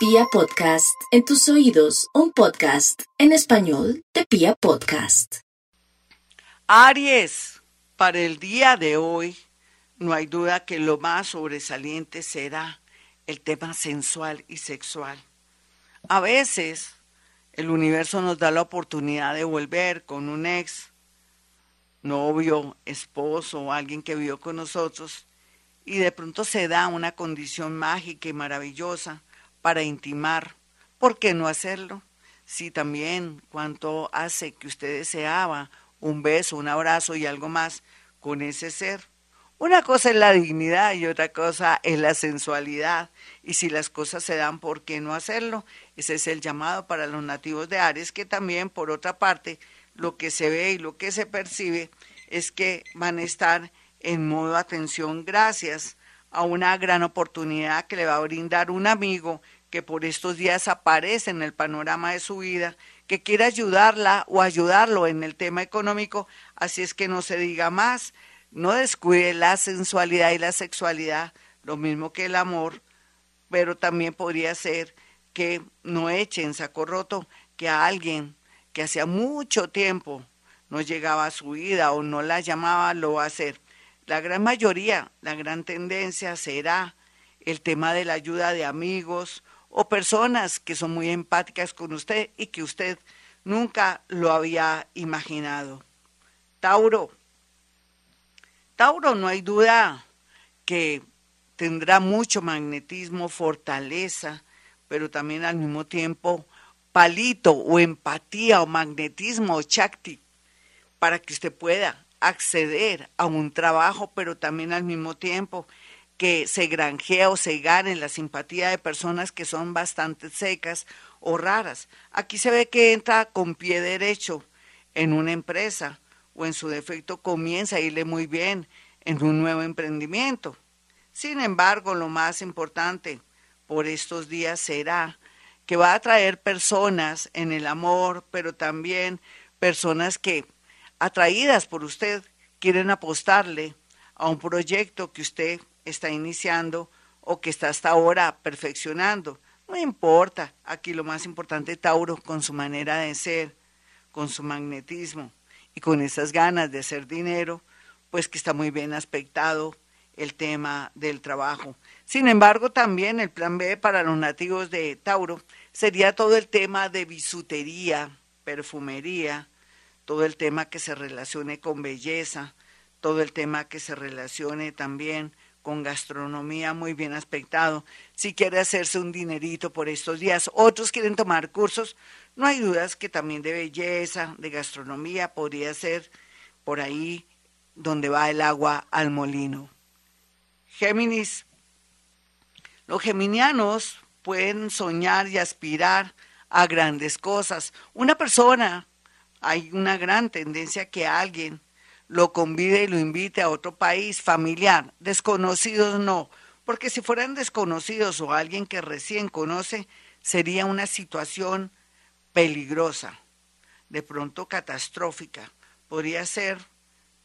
Pia Podcast, en tus oídos, un podcast en español de Pia Podcast. Aries, para el día de hoy, no hay duda que lo más sobresaliente será el tema sensual y sexual. A veces el universo nos da la oportunidad de volver con un ex, novio, esposo o alguien que vivió con nosotros y de pronto se da una condición mágica y maravillosa para intimar. ¿Por qué no hacerlo? Si también cuanto hace que usted deseaba un beso, un abrazo y algo más con ese ser. Una cosa es la dignidad y otra cosa es la sensualidad. Y si las cosas se dan, ¿por qué no hacerlo? Ese es el llamado para los nativos de Aries, que también, por otra parte, lo que se ve y lo que se percibe es que van a estar en modo atención gracias a una gran oportunidad que le va a brindar un amigo que por estos días aparece en el panorama de su vida, que quiere ayudarla o ayudarlo en el tema económico, así es que no se diga más, no descuide la sensualidad y la sexualidad, lo mismo que el amor, pero también podría ser que no eche en saco roto que a alguien que hacía mucho tiempo no llegaba a su vida o no la llamaba, lo va a hacer. La gran mayoría, la gran tendencia será el tema de la ayuda de amigos o personas que son muy empáticas con usted y que usted nunca lo había imaginado. Tauro. Tauro, no hay duda que tendrá mucho magnetismo, fortaleza, pero también al mismo tiempo palito o empatía o magnetismo o chakti para que usted pueda acceder a un trabajo, pero también al mismo tiempo que se granjea o se gane la simpatía de personas que son bastante secas o raras. Aquí se ve que entra con pie derecho en una empresa o en su defecto comienza a irle muy bien en un nuevo emprendimiento. Sin embargo, lo más importante por estos días será que va a traer personas en el amor, pero también personas que atraídas por usted, quieren apostarle a un proyecto que usted está iniciando o que está hasta ahora perfeccionando. No importa, aquí lo más importante, Tauro, con su manera de ser, con su magnetismo y con esas ganas de hacer dinero, pues que está muy bien aspectado el tema del trabajo. Sin embargo, también el plan B para los nativos de Tauro sería todo el tema de bisutería, perfumería, todo el tema que se relacione con belleza, todo el tema que se relacione también con gastronomía muy bien aspectado. Si quiere hacerse un dinerito por estos días, otros quieren tomar cursos, no hay dudas que también de belleza, de gastronomía, podría ser por ahí donde va el agua al molino. Géminis. Los geminianos pueden soñar y aspirar a grandes cosas. Una persona hay una gran tendencia que alguien lo convide y lo invite a otro país familiar. Desconocidos no, porque si fueran desconocidos o alguien que recién conoce, sería una situación peligrosa, de pronto catastrófica. Podría ser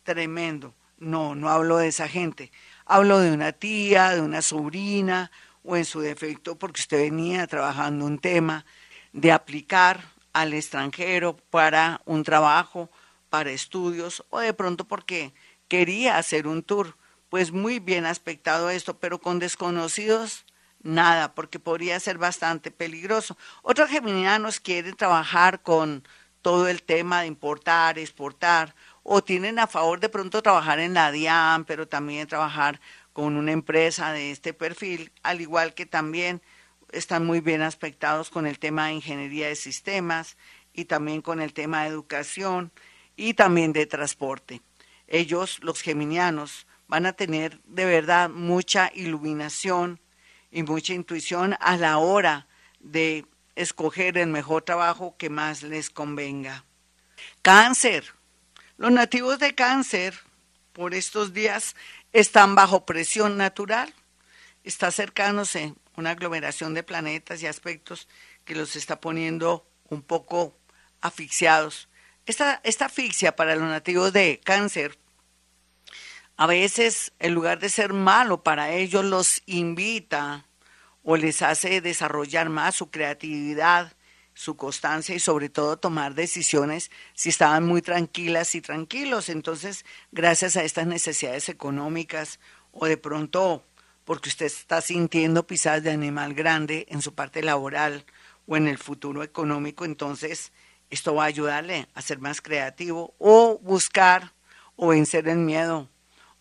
tremendo. No, no hablo de esa gente. Hablo de una tía, de una sobrina, o en su defecto, porque usted venía trabajando un tema de aplicar al extranjero para un trabajo, estudios o de pronto porque quería hacer un tour. Pues muy bien aspectado esto, pero con desconocidos nada, porque podría ser bastante peligroso. Otros geminianos quieren trabajar con todo el tema de importar, exportar, o tienen a favor de pronto trabajar en la DIAN, pero también trabajar con una empresa de este perfil, al igual que también están muy bien aspectados con el tema de ingeniería de sistemas y también con el tema de educación y también de transporte. Ellos, los geminianos, van a tener de verdad mucha iluminación y mucha intuición a la hora de escoger el mejor trabajo que más les convenga. Cáncer. Los nativos de cáncer por estos días están bajo presión natural. Está acercándose una aglomeración de planetas y aspectos que los está poniendo un poco asfixiados. Esta, esta asfixia para los nativos de cáncer, a veces en lugar de ser malo para ellos, los invita o les hace desarrollar más su creatividad, su constancia y sobre todo tomar decisiones si estaban muy tranquilas y tranquilos. Entonces, gracias a estas necesidades económicas o de pronto porque usted está sintiendo pisadas de animal grande en su parte laboral o en el futuro económico, entonces esto va a ayudarle a ser más creativo o buscar o vencer el miedo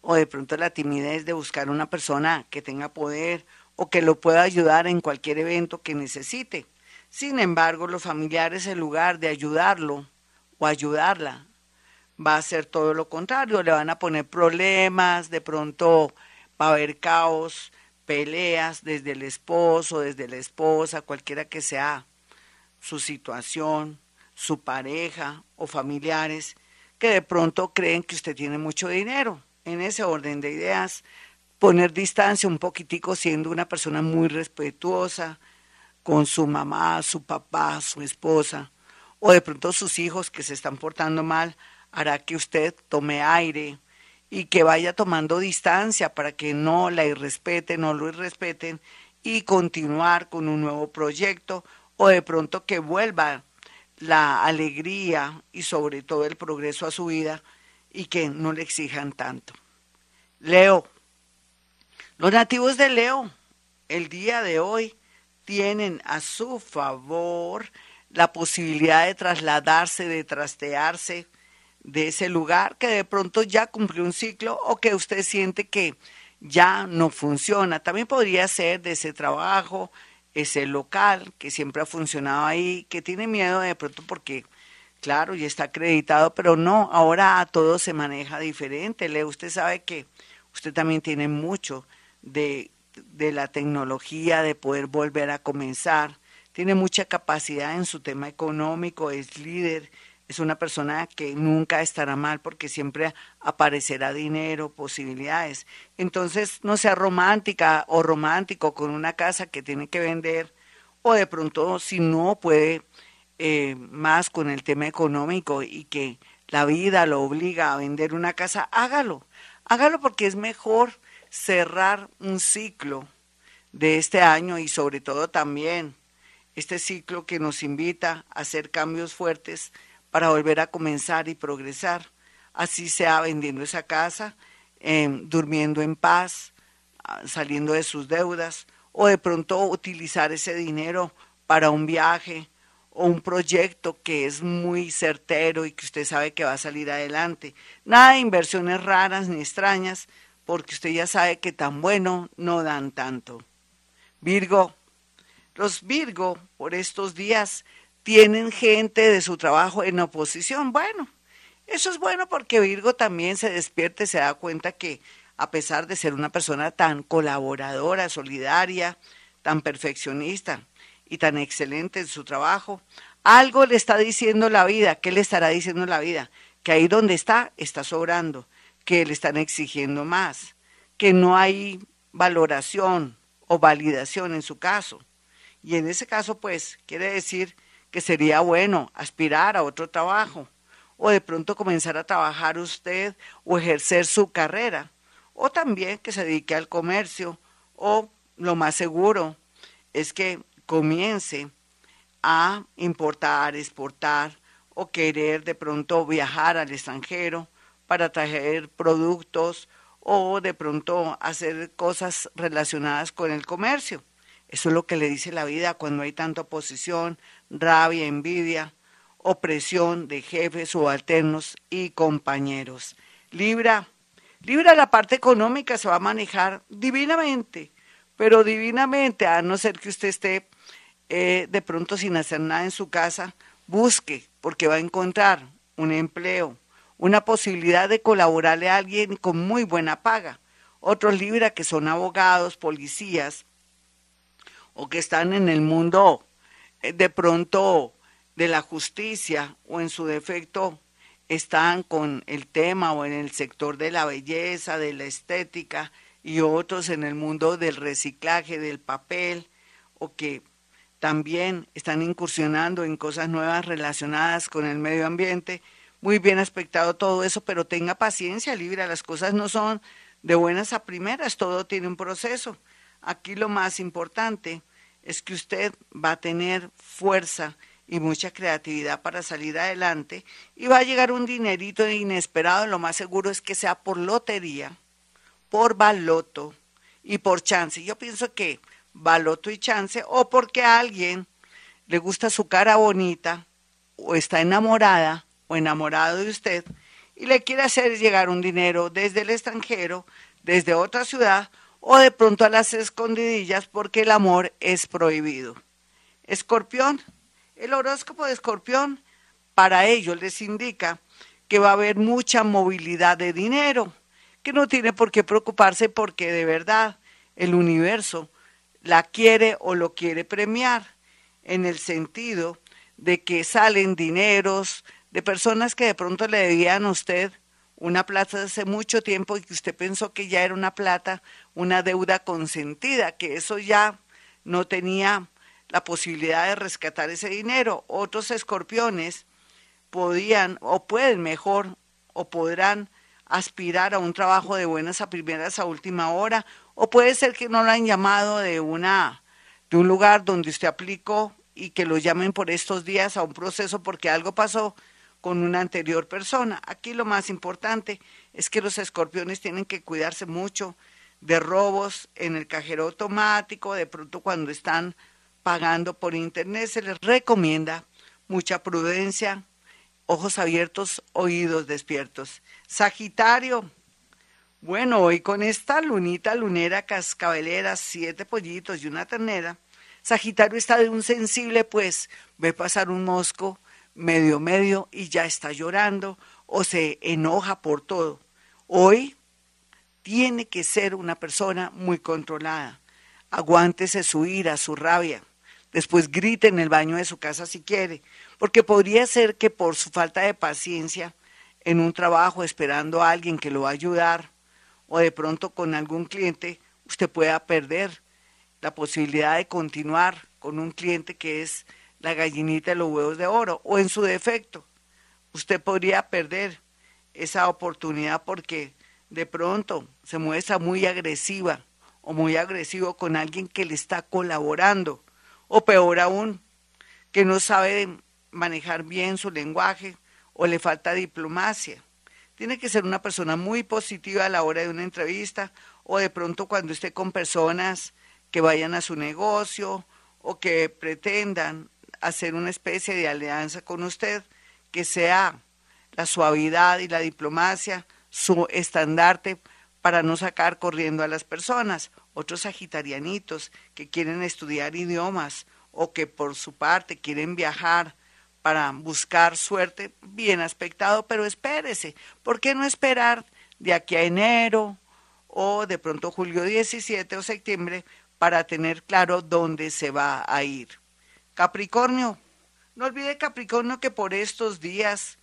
o de pronto la timidez de buscar una persona que tenga poder o que lo pueda ayudar en cualquier evento que necesite. Sin embargo, los familiares, en lugar de ayudarlo o ayudarla, va a hacer todo lo contrario, le van a poner problemas, de pronto va a haber caos, peleas desde el esposo, desde la esposa, cualquiera que sea su situación, su pareja o familiares, que de pronto creen que usted tiene mucho dinero. En ese orden de ideas, poner distancia un poquitico siendo una persona muy respetuosa, con su mamá, su papá, su esposa, o de pronto sus hijos que se están portando mal, hará que usted tome aire y que vaya tomando distancia para que no la irrespeten, no lo irrespeten y continuar con un nuevo proyecto o de pronto que vuelva la alegría y sobre todo el progreso a su vida y que no le exijan tanto. Leo, los nativos de Leo, el día de hoy, tienen a su favor la posibilidad de trasladarse, de trastearse de ese lugar que de pronto ya cumplió un ciclo o que usted siente que ya no funciona. También podría ser de ese trabajo, ese local que siempre ha funcionado ahí, que tiene miedo de pronto porque, claro, ya está acreditado, pero no, ahora todo se maneja diferente. Le, usted sabe que usted también tiene mucho de de la tecnología, de poder volver a comenzar. Tiene mucha capacidad en su tema económico, es líder, es una persona que nunca estará mal porque siempre aparecerá dinero, posibilidades. Entonces, no sea romántica o romántico con una casa que tiene que vender o de pronto si no puede eh, más con el tema económico y que la vida lo obliga a vender una casa, hágalo. Hágalo porque es mejor cerrar un ciclo de este año y sobre todo también este ciclo que nos invita a hacer cambios fuertes para volver a comenzar y progresar. Así sea vendiendo esa casa, em, durmiendo en paz, ah, saliendo de sus deudas o de pronto utilizar ese dinero para un viaje o un proyecto que es muy certero y que usted sabe que va a salir adelante. Nada de inversiones raras ni extrañas, porque usted ya sabe que tan bueno no dan tanto. Virgo, los Virgo por estos días tienen gente de su trabajo en oposición. Bueno, eso es bueno porque Virgo también se despierta y se da cuenta que a pesar de ser una persona tan colaboradora, solidaria, tan perfeccionista y tan excelente en su trabajo, algo le está diciendo la vida. ¿Qué le estará diciendo la vida? Que ahí donde está, está sobrando que le están exigiendo más, que no hay valoración o validación en su caso. Y en ese caso, pues, quiere decir que sería bueno aspirar a otro trabajo o de pronto comenzar a trabajar usted o ejercer su carrera o también que se dedique al comercio o lo más seguro es que comience a importar, exportar o querer de pronto viajar al extranjero para traer productos o de pronto hacer cosas relacionadas con el comercio. Eso es lo que le dice la vida cuando hay tanta oposición, rabia, envidia, opresión de jefes subalternos y compañeros. Libra, Libra la parte económica se va a manejar divinamente, pero divinamente, a no ser que usted esté eh, de pronto sin hacer nada en su casa, busque, porque va a encontrar un empleo, una posibilidad de colaborarle a alguien con muy buena paga. Otros libra que son abogados, policías o que están en el mundo de pronto de la justicia o en su defecto están con el tema o en el sector de la belleza, de la estética y otros en el mundo del reciclaje, del papel o que también están incursionando en cosas nuevas relacionadas con el medio ambiente muy bien aspectado todo eso, pero tenga paciencia, Libra, las cosas no son de buenas a primeras, todo tiene un proceso. Aquí lo más importante es que usted va a tener fuerza y mucha creatividad para salir adelante y va a llegar un dinerito inesperado, lo más seguro es que sea por lotería, por baloto y por chance. Yo pienso que baloto y chance o porque a alguien le gusta su cara bonita o está enamorada o enamorado de usted y le quiere hacer llegar un dinero desde el extranjero, desde otra ciudad o de pronto a las escondidillas porque el amor es prohibido. Escorpión, el horóscopo de escorpión para ellos les indica que va a haber mucha movilidad de dinero, que no tiene por qué preocuparse porque de verdad el universo la quiere o lo quiere premiar, en el sentido de que salen dineros de personas que de pronto le debían a usted una plata hace mucho tiempo y que usted pensó que ya era una plata, una deuda consentida, que eso ya no tenía la posibilidad de rescatar ese dinero. Otros escorpiones podían o pueden mejor o podrán aspirar a un trabajo de buenas a primeras a última hora o puede ser que no lo han llamado de una de un lugar donde usted aplicó y que lo llamen por estos días a un proceso porque algo pasó con una anterior persona. Aquí lo más importante es que los escorpiones tienen que cuidarse mucho de robos en el cajero automático, de pronto cuando están pagando por internet se les recomienda mucha prudencia, ojos abiertos, oídos despiertos. Sagitario, bueno, hoy con esta lunita lunera cascabelera, siete pollitos y una ternera, Sagitario está de un sensible, pues ve pasar un mosco medio medio y ya está llorando o se enoja por todo. Hoy tiene que ser una persona muy controlada. Aguántese su ira, su rabia. Después grite en el baño de su casa si quiere, porque podría ser que por su falta de paciencia en un trabajo esperando a alguien que lo va a ayudar o de pronto con algún cliente, usted pueda perder la posibilidad de continuar con un cliente que es la gallinita de los huevos de oro, o en su defecto, usted podría perder esa oportunidad porque de pronto se muestra muy agresiva o muy agresivo con alguien que le está colaborando, o peor aún, que no sabe manejar bien su lenguaje o le falta diplomacia. Tiene que ser una persona muy positiva a la hora de una entrevista o de pronto cuando esté con personas que vayan a su negocio o que pretendan hacer una especie de alianza con usted que sea la suavidad y la diplomacia su estandarte para no sacar corriendo a las personas. Otros sagitarianitos que quieren estudiar idiomas o que por su parte quieren viajar para buscar suerte, bien aspectado, pero espérese. ¿Por qué no esperar de aquí a enero o de pronto julio 17 o septiembre para tener claro dónde se va a ir? Capricornio, no olvide Capricornio que por estos días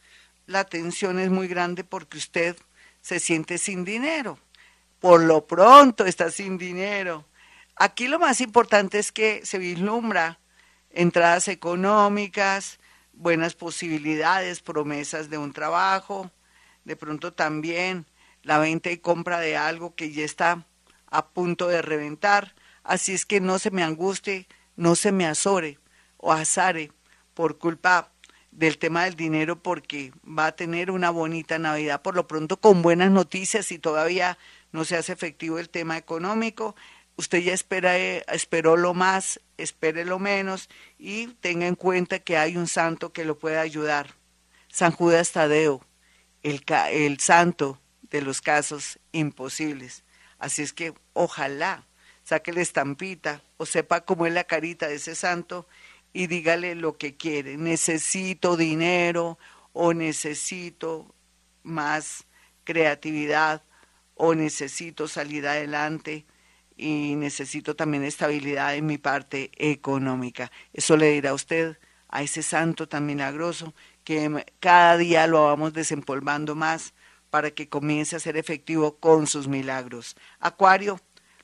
la tensión es muy grande porque usted se siente sin dinero. Por lo pronto está sin dinero. Aquí lo más importante es que se vislumbra entradas económicas, buenas posibilidades, promesas de un trabajo, de pronto también la venta y compra de algo que ya está a punto de reventar. Así es que no se me angustie, no se me azore o azare por culpa del tema del dinero porque va a tener una bonita Navidad por lo pronto con buenas noticias y todavía no se hace efectivo el tema económico. Usted ya espera, eh, esperó lo más, espere lo menos y tenga en cuenta que hay un santo que lo puede ayudar. San Judas Tadeo, el, el santo de los casos imposibles. Así es que ojalá saque la estampita o sepa cómo es la carita de ese santo y dígale lo que quiere. Necesito dinero o necesito más creatividad o necesito salir adelante y necesito también estabilidad en mi parte económica. Eso le dirá usted a ese santo tan milagroso que cada día lo vamos desempolvando más para que comience a ser efectivo con sus milagros. Acuario,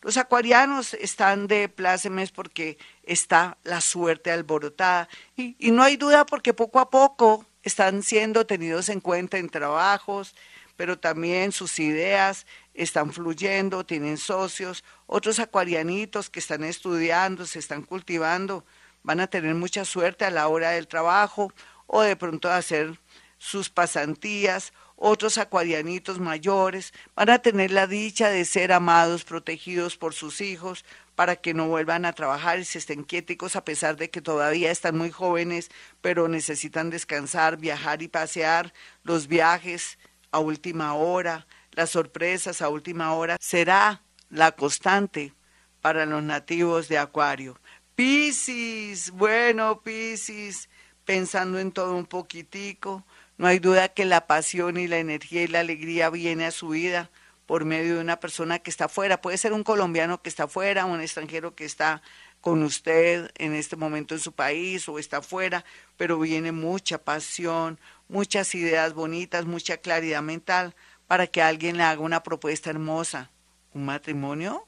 los acuarianos están de plácemes porque está la suerte alborotada y, y, no hay duda porque poco a poco están siendo tenidos en cuenta en trabajos, pero también sus ideas están fluyendo, tienen socios, otros acuarianitos que están estudiando, se están cultivando, van a tener mucha suerte a la hora del trabajo o de pronto hacer sus pasantías, otros acuarianitos mayores van a tener la dicha de ser amados, protegidos por sus hijos, para que no vuelvan a trabajar y se estén quiéticos a pesar de que todavía están muy jóvenes, pero necesitan descansar, viajar y pasear. Los viajes a última hora, las sorpresas a última hora, será la constante para los nativos de Acuario. Piscis, bueno, Piscis, pensando en todo un poquitico, no hay duda que la pasión y la energía y la alegría viene a su vida por medio de una persona que está afuera. Puede ser un colombiano que está afuera, un extranjero que está con usted en este momento en su país o está afuera, pero viene mucha pasión, muchas ideas bonitas, mucha claridad mental para que alguien le haga una propuesta hermosa. ¿Un matrimonio?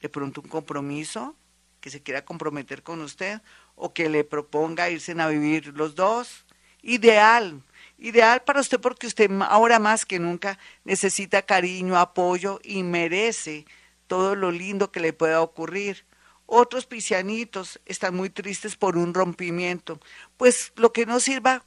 ¿De pronto un compromiso? ¿Que se quiera comprometer con usted? ¿O que le proponga irse a vivir los dos? Ideal, ideal para usted porque usted ahora más que nunca necesita cariño, apoyo y merece todo lo lindo que le pueda ocurrir. Otros piscianitos están muy tristes por un rompimiento. Pues lo que no sirva,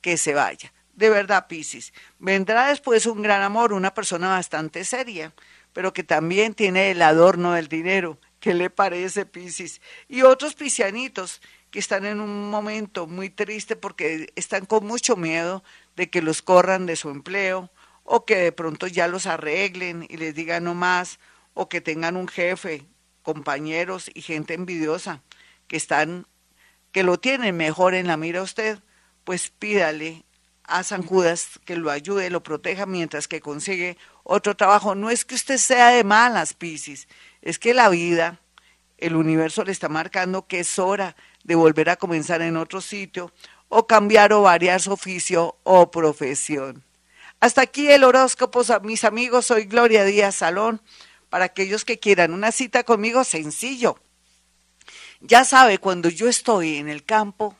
que se vaya. De verdad, Piscis. Vendrá después un gran amor, una persona bastante seria, pero que también tiene el adorno del dinero. ¿Qué le parece, Piscis? Y otros piscianitos que están en un momento muy triste porque están con mucho miedo de que los corran de su empleo o que de pronto ya los arreglen y les digan no más o que tengan un jefe, compañeros y gente envidiosa que están que lo tienen mejor en la mira usted, pues pídale a San Judas que lo ayude, lo proteja mientras que consigue otro trabajo. No es que usted sea de malas, Piscis, es que la vida, el universo le está marcando que es hora de volver a comenzar en otro sitio o cambiar o variar su oficio o profesión. Hasta aquí el horóscopo, mis amigos, soy Gloria Díaz Salón. Para aquellos que quieran una cita conmigo, sencillo. Ya sabe, cuando yo estoy en el campo,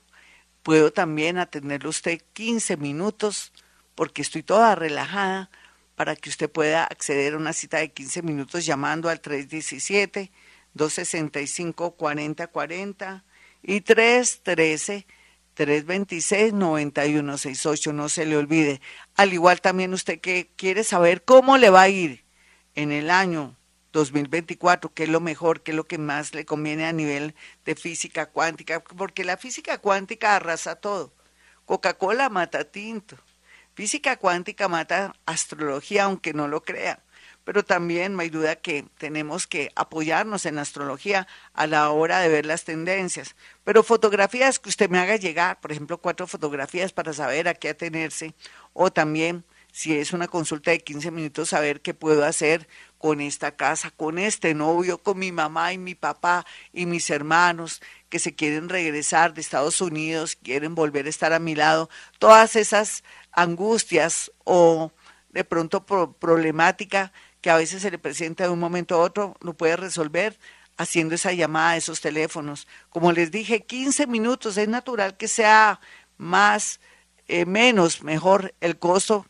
puedo también atenderle usted 15 minutos porque estoy toda relajada para que usted pueda acceder a una cita de 15 minutos llamando al 317 265 4040 y 313 326 9168, no se le olvide. Al igual también usted que quiere saber cómo le va a ir en el año 2024, qué es lo mejor, qué es lo que más le conviene a nivel de física cuántica, porque la física cuántica arrasa todo. Coca-Cola mata tinto. Física cuántica mata astrología, aunque no lo crea pero también no hay duda que tenemos que apoyarnos en la astrología a la hora de ver las tendencias. Pero fotografías que usted me haga llegar, por ejemplo, cuatro fotografías para saber a qué atenerse, o también, si es una consulta de 15 minutos, saber qué puedo hacer con esta casa, con este novio, con mi mamá y mi papá y mis hermanos que se quieren regresar de Estados Unidos, quieren volver a estar a mi lado, todas esas angustias o de pronto problemática que a veces se le presenta de un momento a otro, lo puede resolver haciendo esa llamada a esos teléfonos. Como les dije, 15 minutos, es natural que sea más, eh, menos, mejor el costo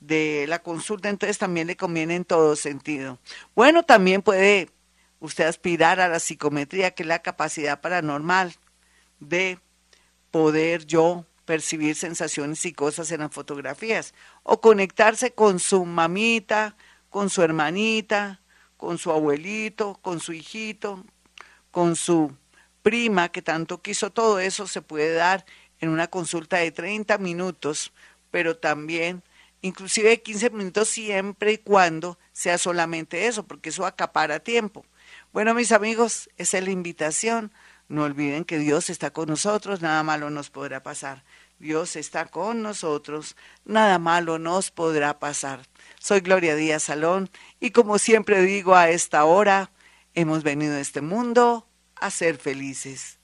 de la consulta, entonces también le conviene en todo sentido. Bueno, también puede usted aspirar a la psicometría, que es la capacidad paranormal de poder yo percibir sensaciones y cosas en las fotografías, o conectarse con su mamita, con su hermanita, con su abuelito, con su hijito, con su prima que tanto quiso, todo eso se puede dar en una consulta de 30 minutos, pero también inclusive 15 minutos siempre y cuando sea solamente eso, porque eso acapara tiempo. Bueno, mis amigos, esa es la invitación. No olviden que Dios está con nosotros, nada malo nos podrá pasar. Dios está con nosotros, nada malo nos podrá pasar. Soy Gloria Díaz Salón y como siempre digo a esta hora, hemos venido a este mundo a ser felices.